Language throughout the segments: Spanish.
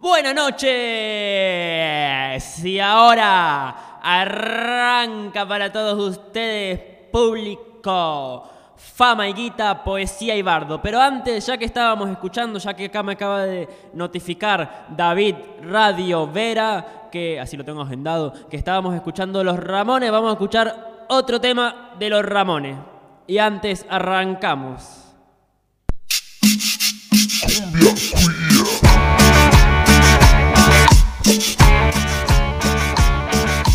Buenas noches. Y ahora arranca para todos ustedes, público. Fama y guita, poesía y bardo. Pero antes, ya que estábamos escuchando, ya que acá me acaba de notificar David Radio Vera, que así lo tengo agendado, que estábamos escuchando Los Ramones, vamos a escuchar otro tema de Los Ramones. Y antes arrancamos.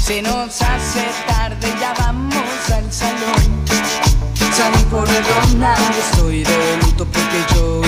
Se nos hace tarde, ya vamos al salón. Salí por redonda, estoy de luto porque yo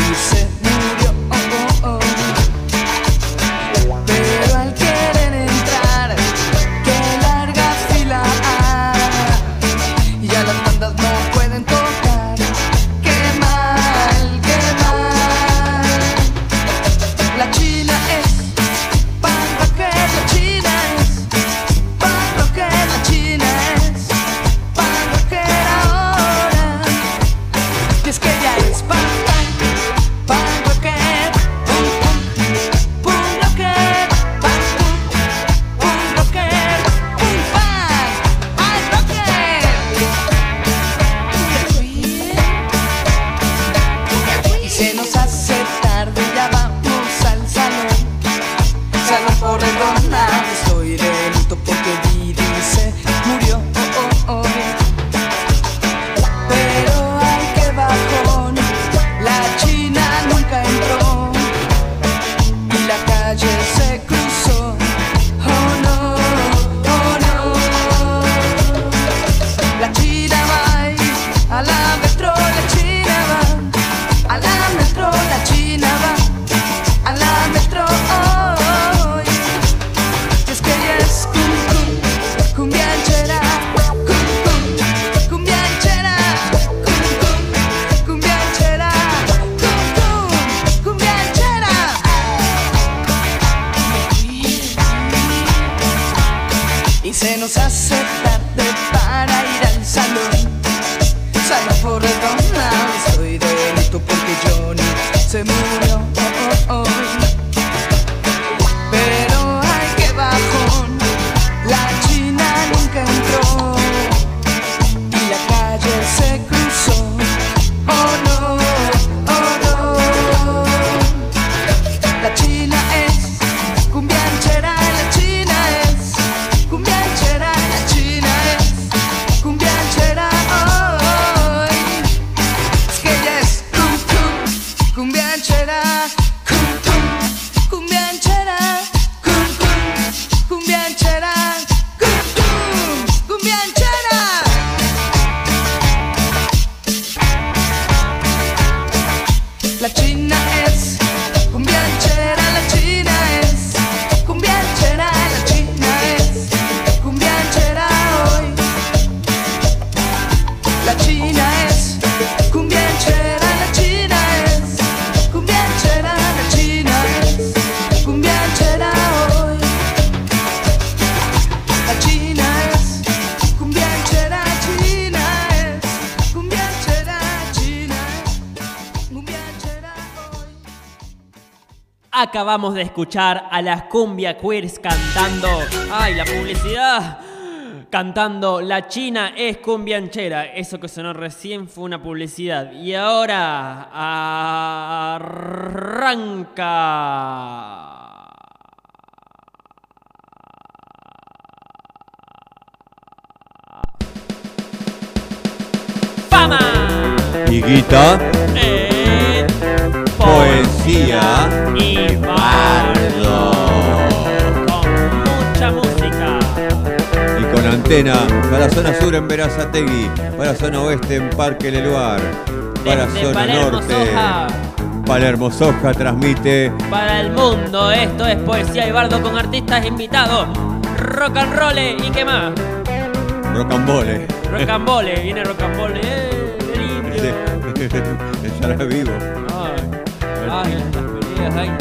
Acabamos de escuchar a las cumbia queers cantando. ¡Ay, la publicidad! Cantando La China es cumbianchera. Eso que sonó recién fue una publicidad. Y ahora arranca. ¡Fama! Higuita, En poesía y bardo. Con mucha música. y con antena para zona sur en Verazategui, para zona oeste en Parque Leluar, para Desde zona Palermo, norte. Soja. Palermo Soja transmite Para el mundo, esto es Poesía y Bardo con artistas invitados. Rock and roll y qué más. Rocambole. Rock and roll, viene rock and roll. Eh, qué limpio. Ya la vivo. Las peleas, ay.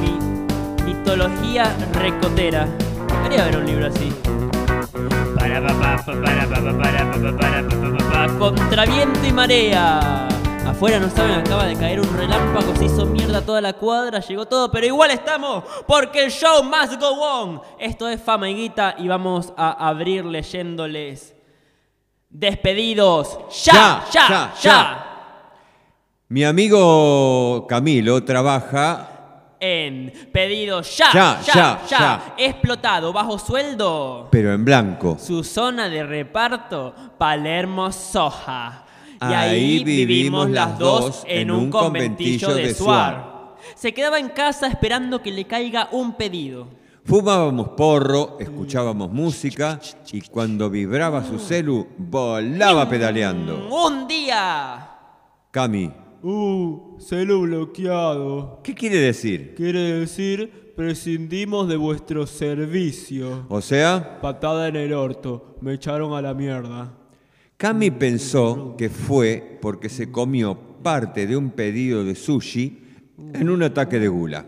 Mi- mitología recotera. Quería ver un libro así. Para, pa, pa, pa, para, pa, pa, para, pa, pa, para, pa, pa, pa, pa. Contra viento y marea. Afuera no saben, acaba de caer un relámpago, se hizo mierda toda la cuadra, llegó todo, pero igual estamos, porque el show must go on. Esto es Fama y Guita y vamos a abrir leyéndoles despedidos. Ya, Ya, ya, ya, ya. Mi amigo Camilo trabaja En pedidos ya, Ya, ya, ya. Explotado, bajo sueldo. pero en blanco. Su zona de reparto, Palermo Soja. Y Ahí ahí, vivimos las dos en un conventillo conventillo de de Suar. Se quedaba en casa esperando que le caiga un pedido. Fumábamos porro, escuchábamos música y cuando vibraba su celu, volaba pedaleando. Un día. Cami, Uh, celo bloqueado. ¿qué quiere decir? Quiere decir, prescindimos de vuestro servicio. O sea, Patada en el orto. Me echaron a la mierda. Cami pensó que fue porque se comió parte de un pedido de sushi en un ataque de gula.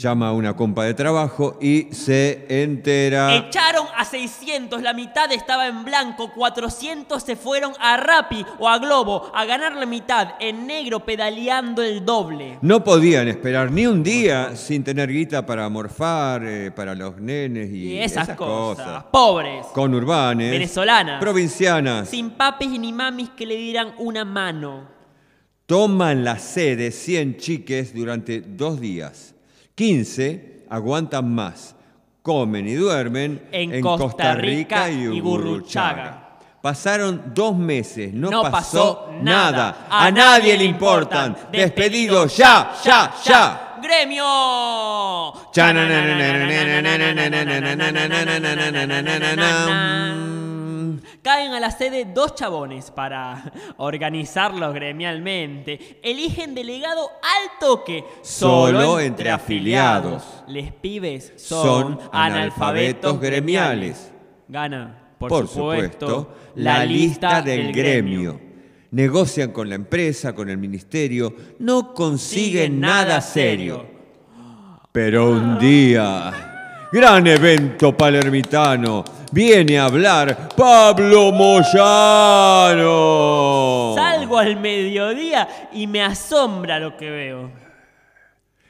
Llama a una compa de trabajo y se entera. Echaron a 600, la mitad estaba en blanco, 400 se fueron a Rappi o a Globo a ganar la mitad, en negro pedaleando el doble. No podían esperar ni un día sin tener guita para morfar, eh, para los nenes y, Y esas, cosas. Pobres. Conurbanes. Venezolanas. Provincianas. Sin papis ni mamis que le dieran una mano. Toman la sede 100 chiques durante dos días. 15 aguantan más. Comen y duermen En Costa Rica y Gurruchaga. Pasaron dos meses, no, No pasó, pasó nada. A, nadie le importan. Despedidos ya, ya, ya. ¡Gremio! Caen a la sede dos chabones para organizarlos gremialmente. Eligen delegado al toque. Solo entre afiliados. Les pibes Son son, analfabetos analfabetos gremiales. gremiales. Gana, por, Por, supuesto, supuesto, la lista del gremio. Negocian con la empresa, con el ministerio, no consiguen Siguen nada serio. Pero un día, gran evento palermitano, viene a hablar Pablo Moyano. Salgo al mediodía y me asombra lo que veo.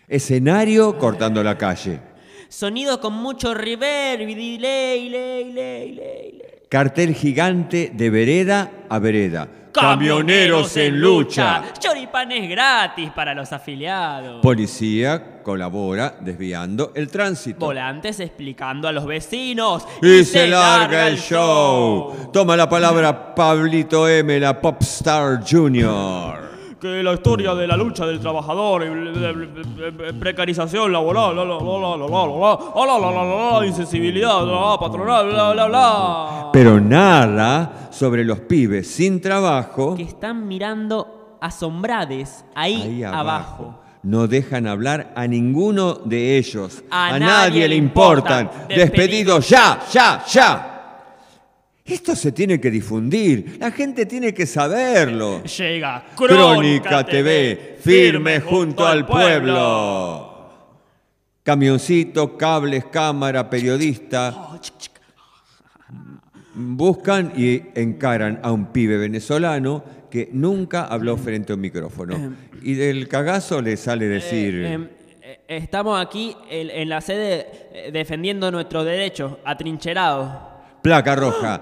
Escenario cortando la calle. Sonido con mucho reverb y delay, ley, ley, ley. Cartel gigante de vereda a vereda. Camioneros en lucha. Choripanes gratis para los afiliados. Policía colabora desviando el tránsito. Volantes explicando a los vecinos. Y se larga el show. Toma la palabra Pablito M, la Popstar Junior que la historia de la lucha del trabajador y precarización laboral, la, la, la, insensibilidad, la, patronal, bla, bla, bla. Pero nada sobre los pibes sin trabajo. Que están mirando asombrades ahí, abajo. No dejan hablar a ninguno de ellos. A, nadie, le importan. importan. Despedido ya, ya, ya. Esto se tiene que difundir. La gente tiene que saberlo. Llega Crónica TV, firme junto al pueblo. Camioncito, cables, cámara, periodista. Buscan y encaran a un pibe venezolano que nunca habló frente a un micrófono. Y del cagazo le sale decir... Eh, em, eh, estamos aquí en, en la sede eh, defendiendo nuestros derechos, atrincherados. Placa roja.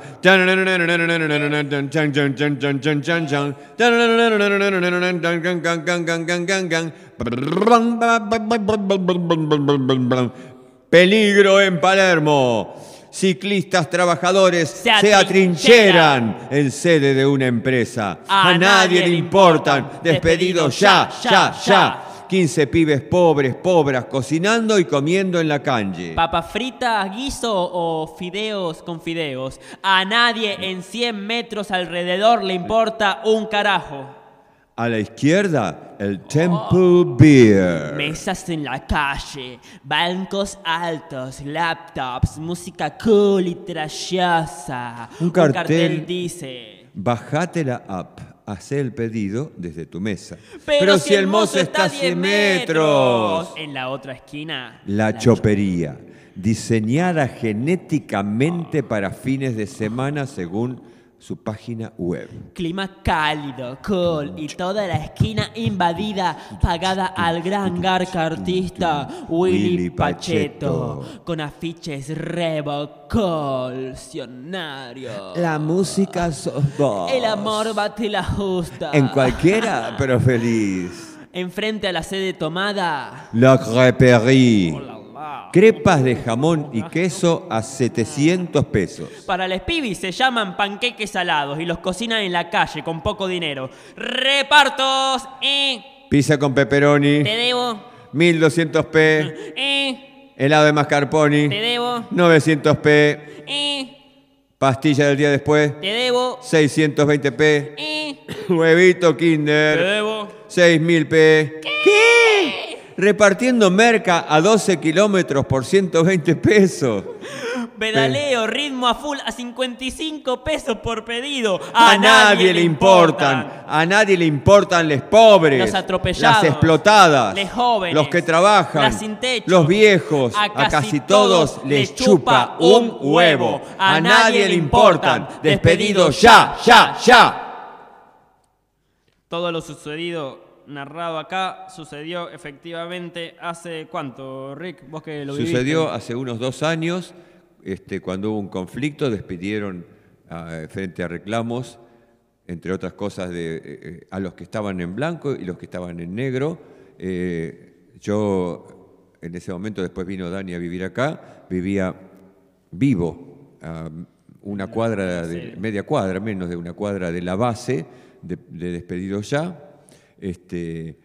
Peligro en Palermo. Ciclistas trabajadores se, Se atrincheran en sede de una empresa. A A, nadie le importan. Despedidos ya, ya, ya. 15 pibes pobres, pobres, cocinando y comiendo en la calle. Papas fritas, guiso o fideos con fideos. A nadie en 100 metros alrededor le importa un carajo. A la izquierda, el Temple Beer. Mesas en la calle, bancos altos, laptops, música cool y trashosa. Un cartel. dice... Bajate la app, hace el pedido desde tu mesa. Pero, si el mozo está a 100 metros. En la otra esquina. La chopería, diseñada genéticamente para fines de semana según su página web. Clima cálido, cool y toda la esquina invadida, pagada al gran garca artista Willy Pacheto, Pacheto. con afiches revolucionarios. La música sos vos. El amor bate la justa. En cualquiera, pero feliz. Enfrente a la sede tomada. La creperie. Crepas de jamón y queso a 700 pesos. Para les pibis se llaman panqueques salados y los cocinan en la calle con poco dinero. Repartos, eh, Pizza con pepperoni, te debo, 1200p. eh, Helado de mascarpone, te debo, 900p. eh, Pastilla del día después, te debo, 620p. eh, Huevito Te Kinder, debo. 6000p. ¿Qué? Repartiendo merca a 12 kilómetros por 120 pesos. pedaleo, ritmo a full a 55 pesos por pedido. A, nadie le importan. A nadie le importan los pobres. Los atropellados, Las explotadas. les jóvenes, Los que trabajan. las sin techo. Los viejos. A A casi todos les chupa un huevo. A nadie le importan. Despedidos ya, ya, ya. Todo lo sucedido narrado acá sucedió efectivamente hace cuánto, Rick, vos que lo Sucedió viviste. hace unos dos años, este, cuando hubo un conflicto, despidieron frente a reclamos, entre otras cosas, de, eh, eh, a los que estaban en blanco y los que estaban en negro. Eh, yo, en ese momento, después vino Dani a vivir acá, vivía vivo, a una cuadra, de, media cuadra, menos de una cuadra de la base de, de Despedidos Ya. Este,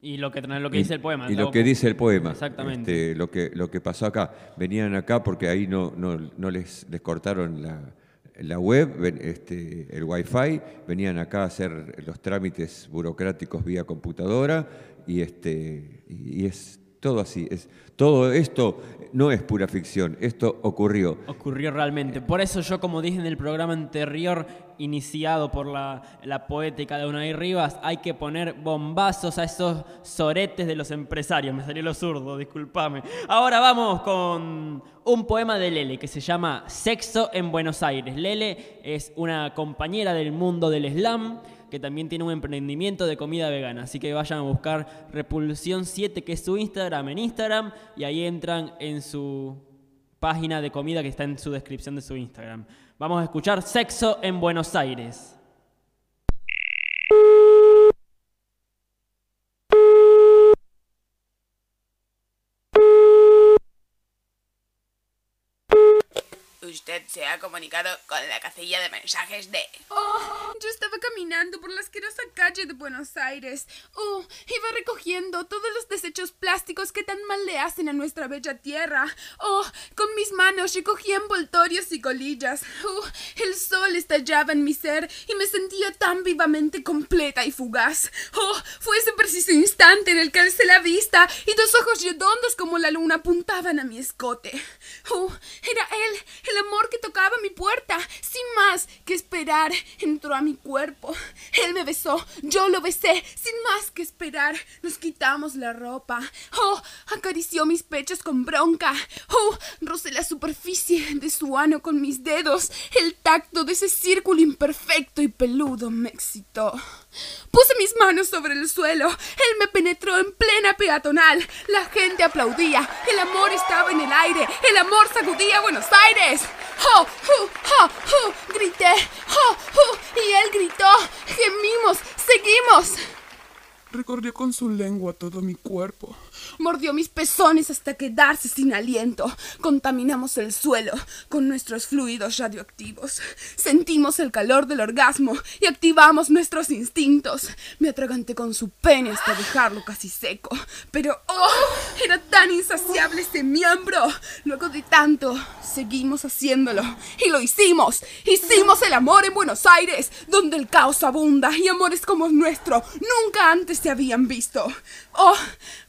Y lo que, lo que dice el poema. y lo que dice el poema. Exactamente. este, lo, que, lo que pasó acá. Venían acá porque ahí no, no, no les, les cortaron la, la web, este, el wifi. Venían acá a hacer los trámites burocráticos vía computadora y, este, y es todo así. Es, todo esto no es pura ficción, esto ocurrió. Ocurrió realmente. Por eso yo, como dije en el programa anterior, iniciado por la, poética de Unai Rivas, hay que poner bombazos a esos soretes de los empresarios. Me salió lo zurdo, discúlpame. Ahora vamos con un poema de Lele que se llama Sexo en Buenos Aires. Lele es una compañera del mundo del slam que también tiene un emprendimiento de comida vegana. Así que vayan a buscar Repulsión 7, que es su Instagram, en Instagram, y ahí entran en su página de comida que está en su descripción de su Instagram. Vamos a escuchar Sexo en Buenos Aires. Usted se ha comunicado con la casilla de mensajes de... Oh, yo estaba caminando por la asquerosa calle de Buenos Aires. Oh, iba recogiendo todos los desechos plásticos que tan mal le hacen a nuestra bella tierra. Oh, con mis manos recogía envoltorios y colillas. Oh, el sol estallaba en mi ser y me sentía tan vivamente completa y fugaz. Oh, fue ese preciso instante en el que alcé la vista y dos ojos redondos como la luna apuntaban a mi escote. Oh, era él, el amor que tocaba mi puerta. Sin más que esperar, entró a mi cuerpo. Él me besó, yo lo besé. Sin más que esperar, nos quitamos la ropa. Oh, acarició mis pechos con bronca. Oh, rocé la superficie de su ano con mis dedos. El tacto de ese círculo imperfecto y peludo me excitó. Puse mis manos sobre el suelo. Él me penetró en plena peatonal. La gente aplaudía. El amor estaba en el aire. El amor sacudía Buenos Aires. ¡Oh! ¡Oh! ¡Oh! ¡Oh! Grité. ¡Oh! ¡Oh! Y él gritó. Gemimos. Seguimos. Recorrió con su lengua todo mi cuerpo. Mordió mis pezones hasta quedarse sin aliento. Contaminamos el suelo con nuestros fluidos radioactivos. Sentimos el calor del orgasmo y activamos nuestros instintos. Me atraganté con su pene hasta dejarlo casi seco. Pero, ¡oh! Era tan insaciable ese miembro. Luego de tanto, seguimos haciéndolo. Y lo hicimos. Hicimos el amor en Buenos Aires, donde el caos abunda y amores como el nuestro nunca antes se habían visto. ¡Oh!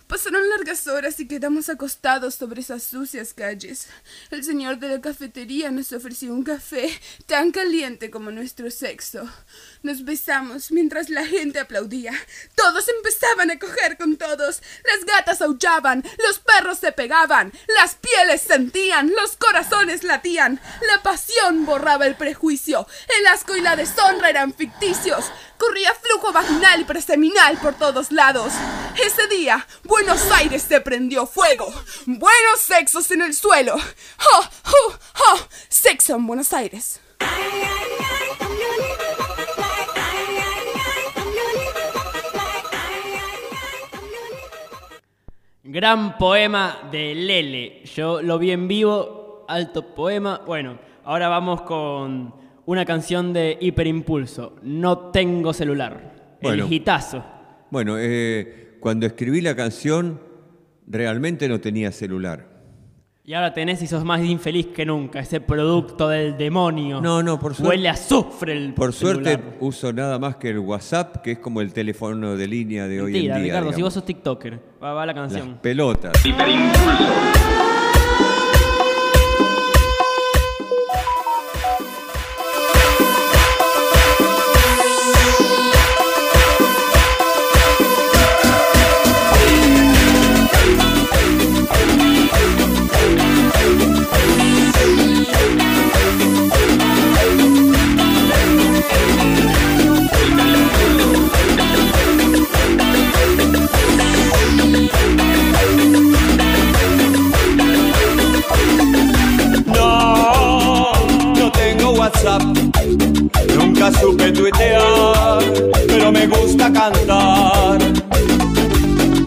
Pasaron largas horas y quedamos acostados sobre esas sucias calles. El señor de la cafetería nos ofreció un café tan caliente como nuestro sexo. Nos besamos mientras la gente aplaudía. Todos empezaban a coger con todos. Las gatas aullaban, los perros se pegaban, las pieles sentían, los corazones latían. La pasión borraba el prejuicio. El asco y la deshonra eran ficticios. Corría flujo vaginal y preseminal por todos lados. Ese día, Buenos Aires se prendió fuego. Buenos sexos en el suelo. ¡Oh, oh, oh! Sexo en Buenos Aires. Gran poema de Lele. Yo lo vi en vivo, alto poema. Bueno, ahora vamos con una canción de Hiperimpulso. No tengo celular. Bueno. El hitazo. Bueno, eh, cuando escribí la canción, realmente no tenía celular. Y ahora tenés y sos más infeliz que nunca. Ese producto del demonio. No, no, por suerte- Huele a azufre el Por suerte celular. uso nada más que el WhatsApp, que es como el teléfono de línea de hoy en día. Ricardo, si digamos. vos sos TikToker. Va, va la Las canción. pelotas. No,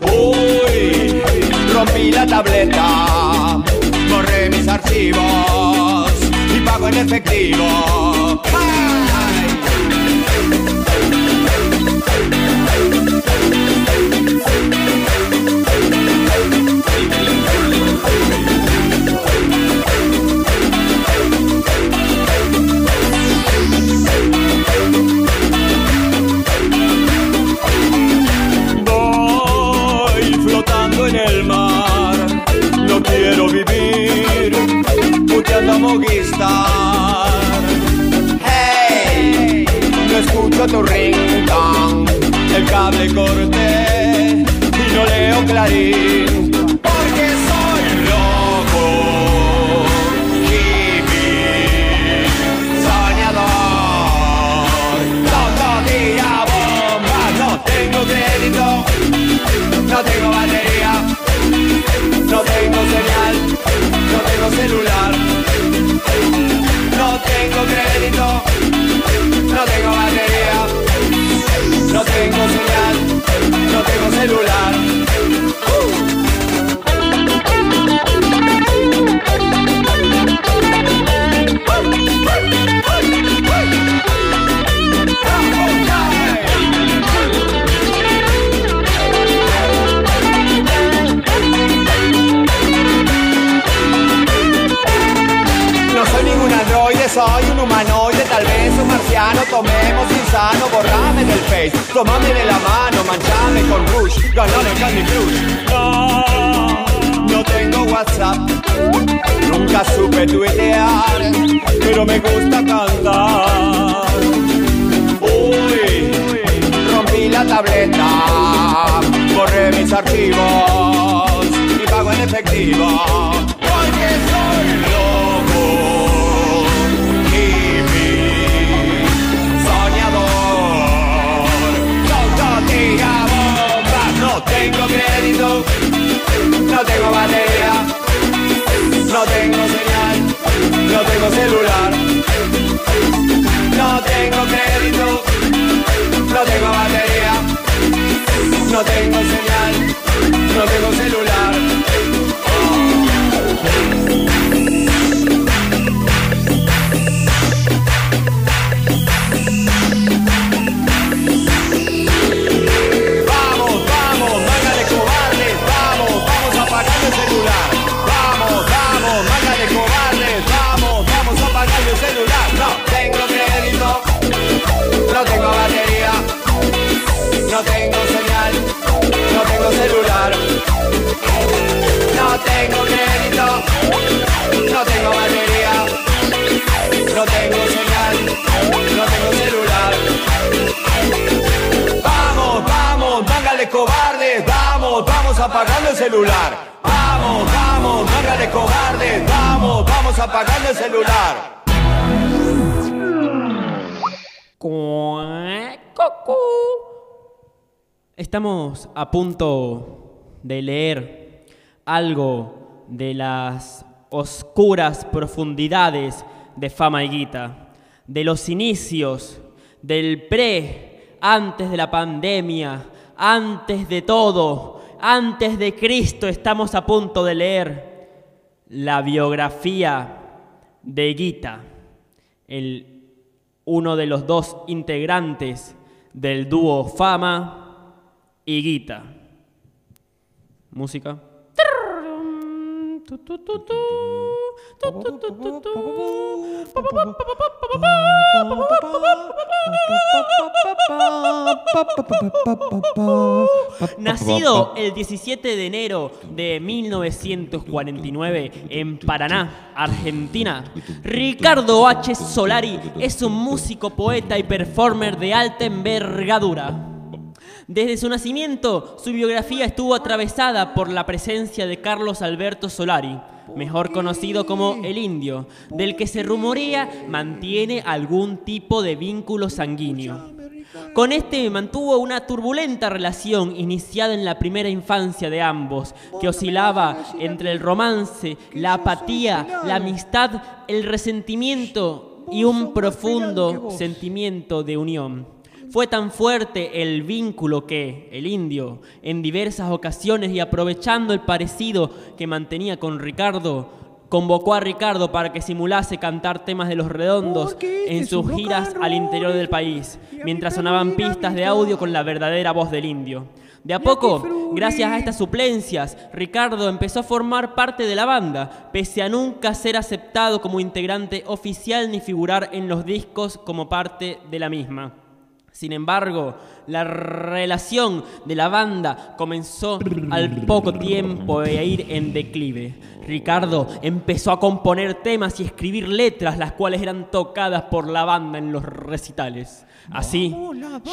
Uy, rompí la tableta, borré mis archivos y pago en efectivo. El cable corté y no leo clarín. Porque soy loco, hippie, soñador, todo día bomba, no tengo crédito, no tengo batería, marciano, tomemos insano, borrame del face, tomame de la mano, manchame con rush, ganale Candy Crush. No, no tengo WhatsApp, nunca supe tuitear, pero me gusta cantar. Uy, rompí la tableta, borré mis archivos y pago en efectivo. Tengo crédito, no tengo batería, no tengo señal, no tengo celular. No tengo crédito, no tengo batería, no tengo señal, no tengo celular. celular. No tengo crédito, no tengo batería, no tengo señal, no tengo celular. Vamos, vamos, manga de cobardes, vamos, vamos apagando el celular. Vamos, vamos, manga de cobardes, vamos, vamos apagando el celular. Cuac, Estamos a punto de leer algo de las oscuras profundidades de Fama y Guita, de los inicios, del pre, antes de la pandemia, antes de todo, antes de Cristo, estamos a punto de leer la biografía de Guita, el uno de los dos integrantes del dúo Fama y Guita. Música. Nacido el 17 de enero de 1949 en Paraná, Argentina, Ricardo H. Solari es un músico, poeta y performer de alta envergadura. Desde su nacimiento, su biografía estuvo atravesada por la presencia de Carlos Alberto Solari, mejor conocido como el indio, del que se rumorea mantiene algún tipo de vínculo sanguíneo. Con este mantuvo una turbulenta relación iniciada en la primera infancia de ambos, que oscilaba entre el romance, la apatía, la amistad, el resentimiento y un profundo sentimiento de unión. Fue tan fuerte el vínculo que el indio, en diversas ocasiones y aprovechando el parecido que mantenía con Ricardo, convocó a Ricardo para que simulase cantar temas de los redondos en sus giras al interior del país, mientras sonaban pistas de audio con la verdadera voz del indio. De a poco, gracias a estas suplencias, Ricardo empezó a formar parte de la banda, pese a nunca ser aceptado como integrante oficial ni figurar en los discos como parte de la misma. Sin embargo, la relación de la banda comenzó al poco tiempo de ir en declive. Ricardo empezó a componer temas y escribir letras, las cuales eran tocadas por la banda en los recitales. Así,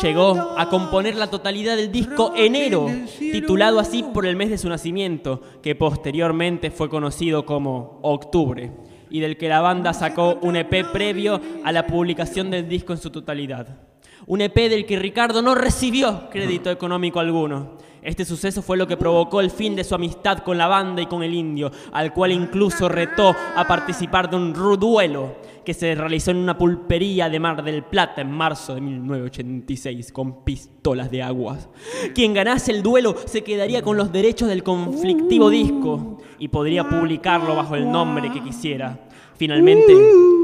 llegó a componer la totalidad del disco Enero, titulado así por el mes de su nacimiento, que posteriormente fue conocido como Octubre, y del que la banda sacó un EP previo a la publicación del disco en su totalidad. Un EP del que Ricardo no recibió crédito económico alguno. Este suceso fue lo que provocó el fin de su amistad con la banda y con el indio, al cual incluso retó a participar de un duelo que se realizó en una pulpería de Mar del Plata en marzo de 1986 con pistolas de aguas. Quien ganase el duelo se quedaría con los derechos del conflictivo disco y podría publicarlo bajo el nombre que quisiera. Finalmente,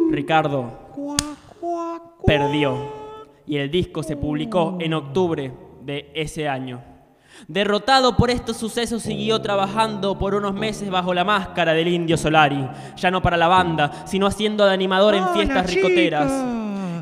Ricardo perdió y el disco se publicó en octubre de ese año. Derrotado por estos sucesos, siguió trabajando por unos meses bajo la máscara del indio Solari, ya no para la banda, sino haciendo de animador en fiestas ricoteras.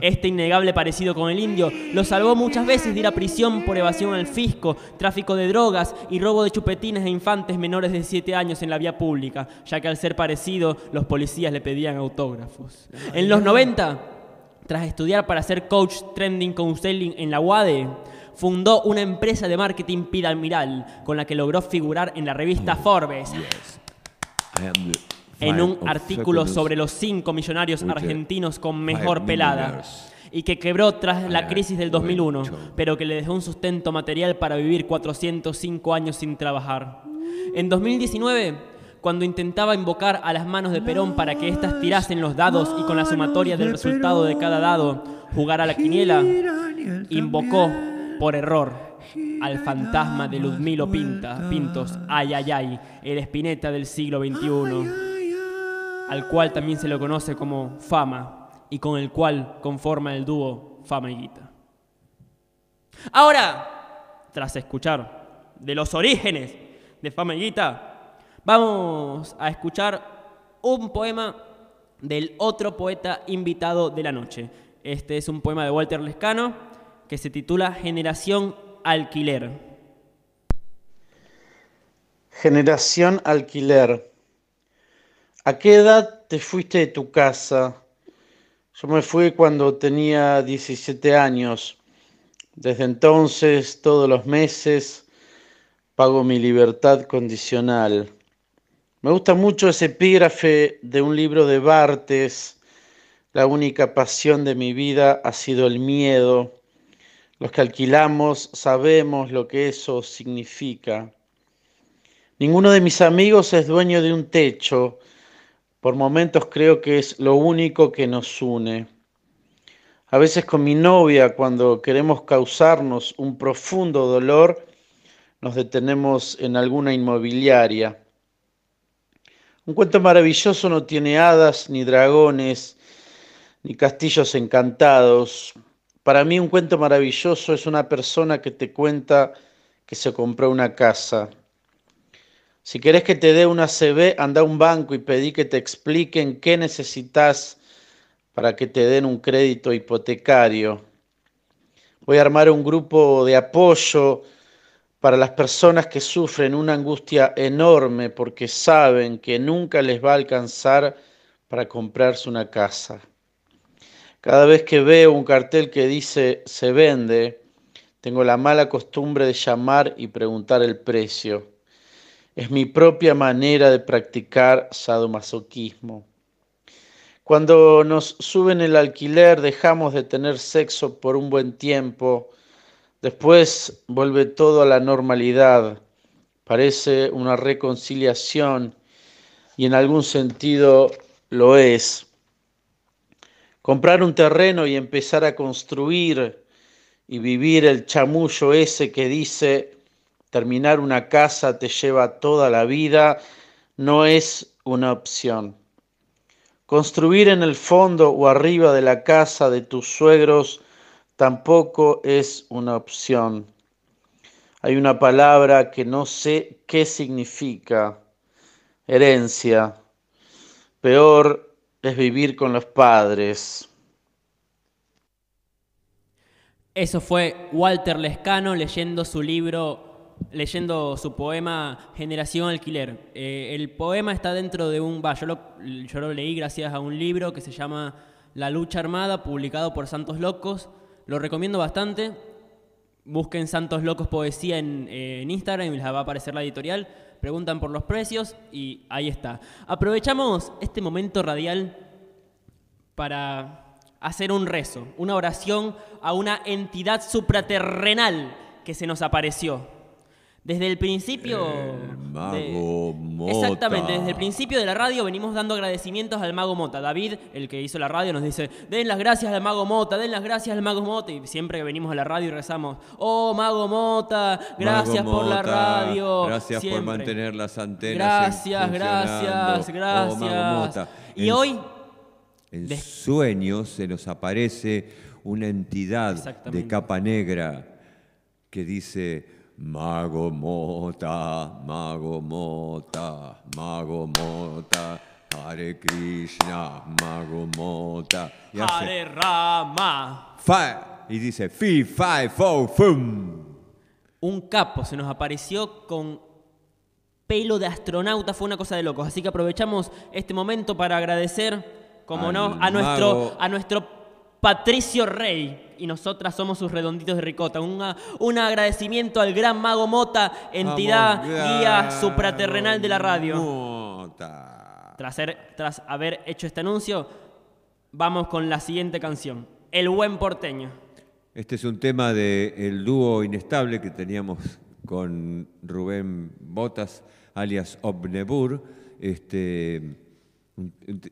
Este innegable parecido con el indio lo salvó muchas veces de ir a prisión por evasión al fisco, tráfico de drogas y robo de chupetines a infantes menores de 7 años en la vía pública, ya que al ser parecido los policías le pedían autógrafos. En los 90 tras estudiar para ser coach trending counseling en la UADE, fundó una empresa de marketing piramidal con la que logró figurar en la revista Forbes. En un artículo sobre los cinco millonarios argentinos con mejor pelada y que quebró tras la crisis del 2001, pero que le dejó un sustento material para vivir 405 años sin trabajar. En 2019 cuando intentaba invocar a las manos de Perón para que éstas tirasen los dados y con la sumatoria del resultado de cada dado jugar a la quiniela, invocó por error al fantasma de Ludmilo Pinta, Pintos, ay, ay, ay, el espineta del siglo XXI, al cual también se lo conoce como Fama y con el cual conforma el dúo Fama y Guita. Ahora, tras escuchar de los orígenes de Fama y Guita, Vamos a escuchar un poema del otro poeta invitado de la noche. Este es un poema de Walter Lescano que se titula Generación Alquiler. Generación Alquiler. ¿A qué edad te fuiste de tu casa? Yo me fui cuando tenía 17 años. Desde entonces, todos los meses, pago mi libertad condicional. Me gusta mucho ese epígrafe de un libro de Bartes. La única pasión de mi vida ha sido el miedo. Los que alquilamos sabemos lo que eso significa. Ninguno de mis amigos es dueño de un techo. Por momentos creo que es lo único que nos une. A veces con mi novia, cuando queremos causarnos un profundo dolor, nos detenemos en alguna inmobiliaria. Un cuento maravilloso no tiene hadas, ni dragones, ni castillos encantados. Para mí un cuento maravilloso es una persona que te cuenta que se compró una casa. Si querés que te dé una CB, anda a un banco y pedí que te expliquen qué necesitas para que te den un crédito hipotecario. Voy a armar un grupo de apoyo para las personas que sufren una angustia enorme porque saben que nunca les va a alcanzar para comprarse una casa. Cada vez que veo un cartel que dice se vende, tengo la mala costumbre de llamar y preguntar el precio. Es mi propia manera de practicar sadomasoquismo. Cuando nos suben el alquiler dejamos de tener sexo por un buen tiempo. Después vuelve todo a la normalidad. Parece una reconciliación y en algún sentido lo es. Comprar un terreno y empezar a construir y vivir el chamullo ese que dice terminar una casa te lleva toda la vida, no es una opción. Construir en el fondo o arriba de la casa de tus suegros tampoco es una opción. Hay una palabra que no sé qué significa, herencia. Peor es vivir con los padres. Eso fue Walter Lescano leyendo su libro, leyendo su poema Generación Alquiler. Eh, el poema está dentro de un... Yo lo leí gracias a un libro que se llama La lucha armada, publicado por Santos Locos. Lo recomiendo bastante. Busquen Santos Locos Poesía en, eh, en Instagram y les va a aparecer la editorial. Preguntan por los precios y ahí está. Aprovechamos este momento radial para hacer un rezo, una oración a una entidad supraterrenal que se nos apareció. Desde el principio... Mago Mota. Exactamente, desde el principio de la radio venimos dando agradecimientos al Mago Mota. David, el que hizo la radio, nos dice, den las gracias al Mago Mota, den las gracias al Mago Mota. Y siempre que venimos a la radio y rezamos, oh Mago Mota, gracias Mago por la radio. Gracias por mantener las antenas. Gracias, gracias. Oh, Mago gracias. Mota. y En- hoy, En Des- sueños se nos aparece una entidad de capa negra que dice, Mago Mota, Mago Mota, Mago Mota, Hare Krishna, Mago Mota. Y hace, Hare Rama. fa, y dice, fi, fi, fo, fum. Un capo se nos apareció con pelo de astronauta, fue una cosa de locos. Así que aprovechamos este momento para agradecer, como Al no, a nuestro, mago. a nuestro Patricio Rey. Y nosotras somos sus redonditos de ricota. Una- un agradecimiento al gran mago Mota, entidad, Vamos, guía supraterrenal de la radio. Mota. Tras, tras haber hecho este anuncio, vamos con la siguiente canción. El buen porteño. Este es un tema del dúo inestable que teníamos con Rubén Botas, alias Obnebur, este,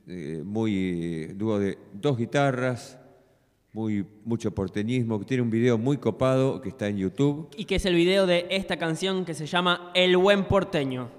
eh, muy dúo de dos guitarras, muy, mucho porteñismo, que tiene un video muy copado que está en YouTube. y que es el video de esta canción que se llama El buen porteño.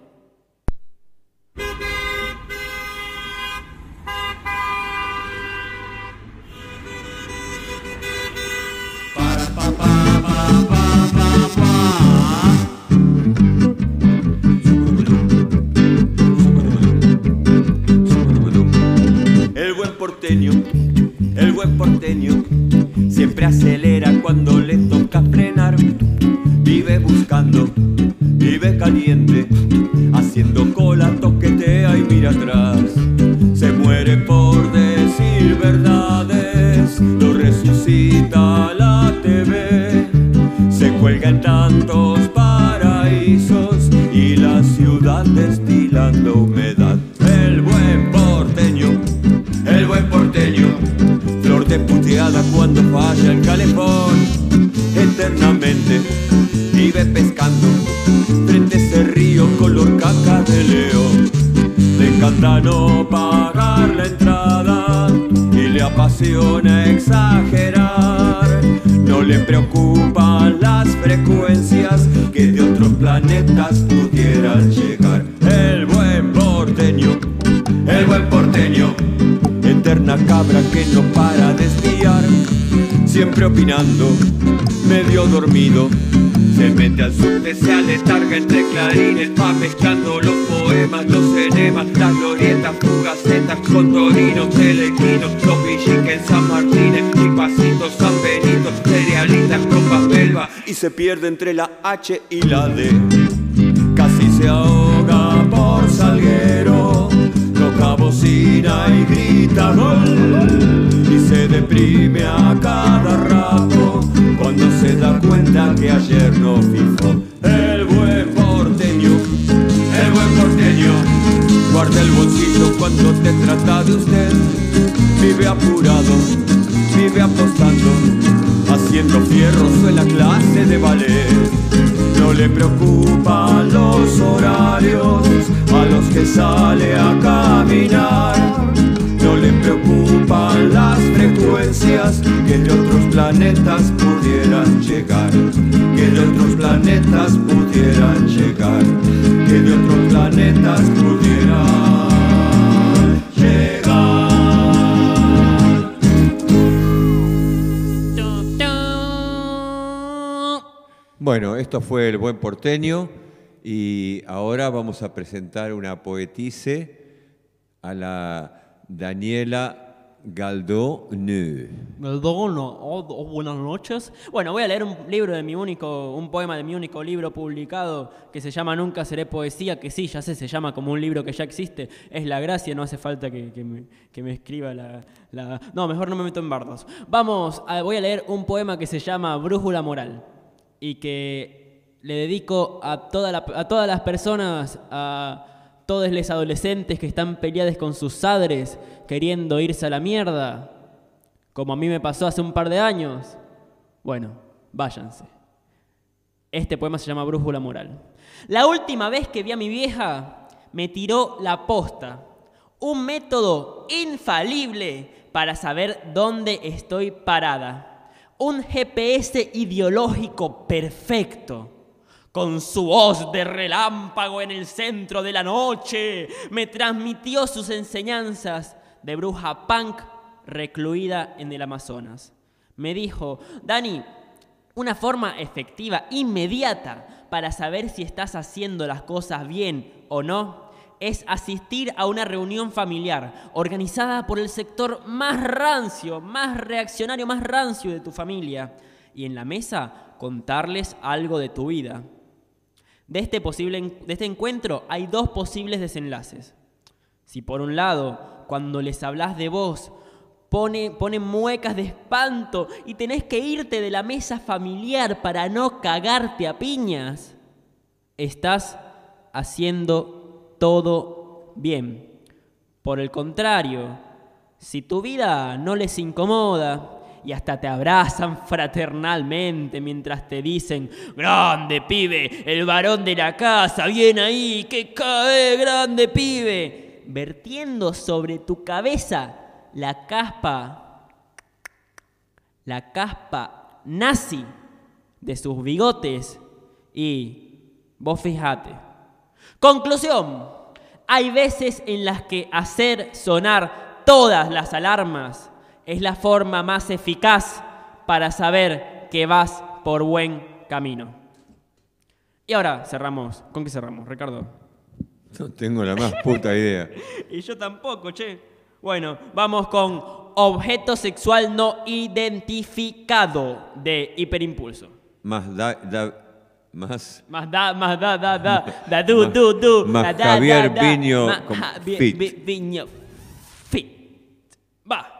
De león. Le encanta no pagar la entrada y le apasiona exagerar. No le preocupan las frecuencias que de otros planetas pudieran llegar. El buen porteño, el buen porteño, eterna cabra que no para de espiar, siempre opinando, medio dormido. Se mete al subte, se aletarga entre clarines, va mezclando los poemas, los enemas, las glorietas, fugacetas, contorinos, telequinos, los villiques, San Martínez, chipasitos, San Benito, cerealitas, tropas belva, y se pierde entre la H y la D. Casi se ahoga por Salguero, toca bocina y grita gol. Y se deprime a cada rato cuenta que ayer no fijó. El buen porteño, el buen porteño, guarda el bolsillo cuando te trata de usted. Vive apurado, vive apostando, haciendo fierros en la clase de ballet. No le preocupan los horarios a los que sale a caminar. No le las frecuencias que de otros planetas pudieran llegar. Que de otros planetas pudieran llegar. Que de otros planetas pudieran llegar. Bueno, esto fue El Buen Porteño y ahora vamos a presentar una poetise a la Daniela Galdone. Galdono, oh, oh, buenas noches. Bueno, voy a leer un libro de mi único, un poema de mi único libro publicado que se llama Nunca seré poesía, que sí, ya sé, se llama como un libro que ya existe. Es la gracia, no hace falta que, que me, que me escriba la, la- No, mejor no me meto en bardos. Vamos, a- voy a leer un poema que se llama Brújula Moral y que le dedico a, toda la- a todas las personas, a todos los adolescentes que están peleados con sus padres, queriendo irse a la mierda, como a mí me pasó hace un par de años. Bueno, váyanse. Este poema se llama Brújula Moral. La última vez que vi a mi vieja, me tiró la posta. Un método infalible para saber dónde estoy parada. Un GPS ideológico perfecto. Con su voz de relámpago en el centro de la noche, me transmitió sus enseñanzas de bruja punk recluida en el Amazonas. Me dijo, Dani, una forma efectiva, inmediata, para saber si estás haciendo las cosas bien o no, es asistir a una reunión familiar organizada por el sector más rancio, más reaccionario, más rancio de tu familia. Y en la mesa contarles algo de tu vida. De este, posible, de este encuentro hay dos posibles desenlaces. Si por un lado, cuando les hablas de vos, pone, ponen muecas de espanto y tenés que irte de la mesa familiar para no cagarte a piñas, estás haciendo todo bien. Por el contrario, si tu vida no les incomoda y hasta te abrazan fraternalmente mientras te dicen, grande pibe, el varón de la casa, bien ahí, que cae, grande pibe, vertiendo sobre tu cabeza la caspa, la caspa nazi de sus bigotes y vos fijate. Conclusión, hay veces en las que hacer sonar todas las alarmas es la forma más eficaz para saber que vas por buen camino. Y ahora cerramos. ¿Con qué cerramos, Ricardo? No tengo la más puta idea. Y yo tampoco, che. Bueno, vamos con objeto sexual no identificado de hiperimpulso. Más da, da- más Más da, más da, da, da, da, du, du, du. más da, da, Javier da, da. Viño con fit. Vi- Viño fit. Va.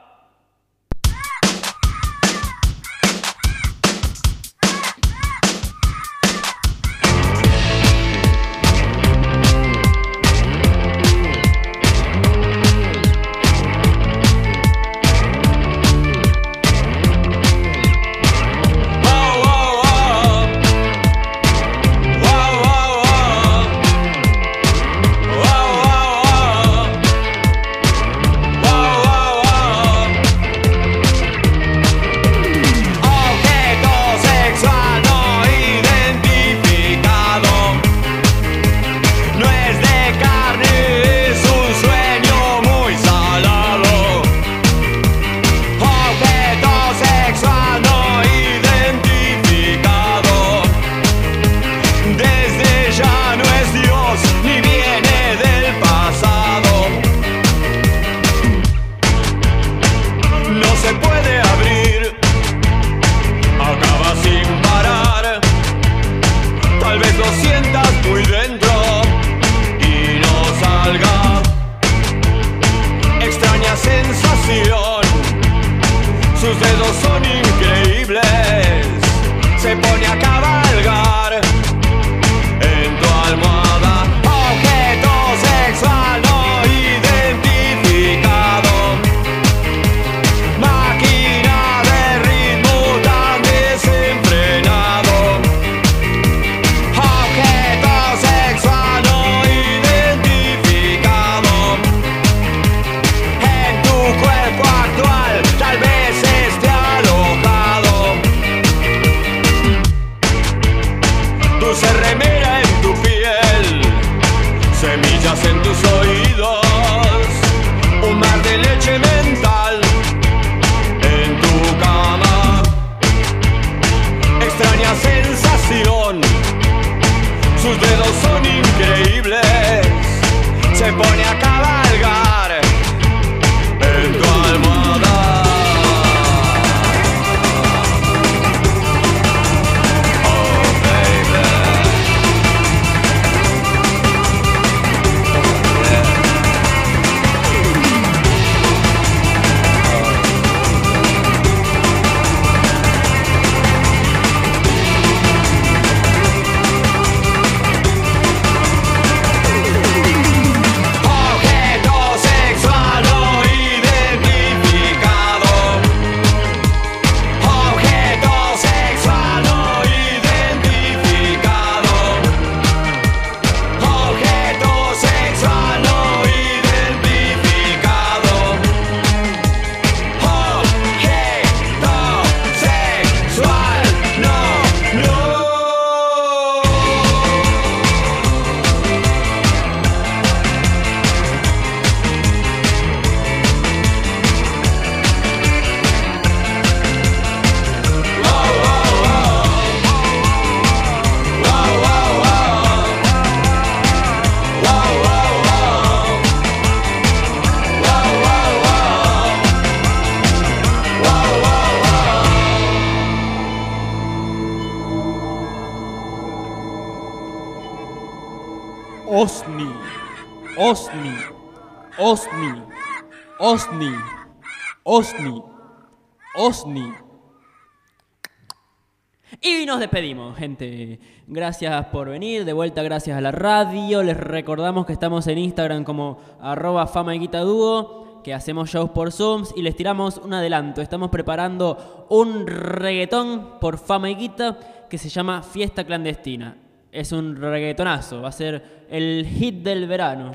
Despedimos, gente. Gracias por venir. De vuelta, gracias a la radio. Les recordamos que estamos en Instagram como arroba fama y guita dúo, que hacemos shows por Zooms y les tiramos un adelanto. Estamos preparando un reggaetón por fama y guita que se llama Fiesta Clandestina. Es un reggaetonazo, va a ser el hit del verano.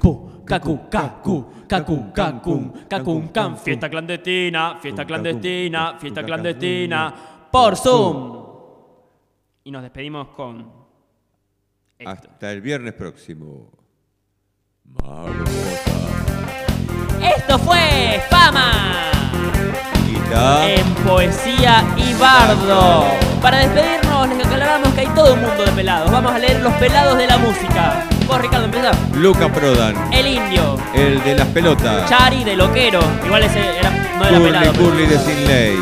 Cu, cacu, cacu, cacu, cacu, cacu, can. Fiesta clandestina, fiesta clandestina, fiesta clandestina, por Zoom. Y nos despedimos con Hasta el viernes próximo. Esto fue Fama en Poesía y Bardo. Para despedirnos les aclaramos que hay todo un mundo de pelados. Vamos a leer los pelados de la música. Vos Ricardo, empezá. Luca Prodan. El indio. El de las pelotas. Chari de Loquero. Igual ese era, no era Curly pelado. pero- Curly de Sin Ley.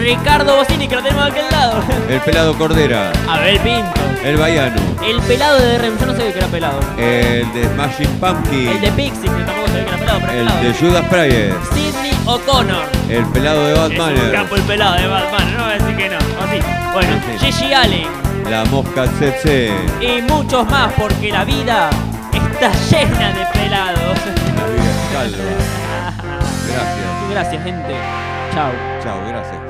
Ricardo Bocini, que lo tenemos de aquel lado. El pelado Cordera. Abel Pinto. El Baiano. El pelado de Rem, yo no sabía que era pelado. El de Smashing Pumpkin. El de Pixie, que tampoco sabía que era pelado, pero El pelado. de Judas Priest. Sidney O'Connor. El pelado de Es un Batman. capo el pelado de Batman, no voy a decir que no. Así. Bueno, Sí. Gigi Allen. La mosca tsetse. Y muchos más, porque la vida está llena de pelados. La vida es calva. Gracias. Gracias, gente. Chao. Chao, gracias.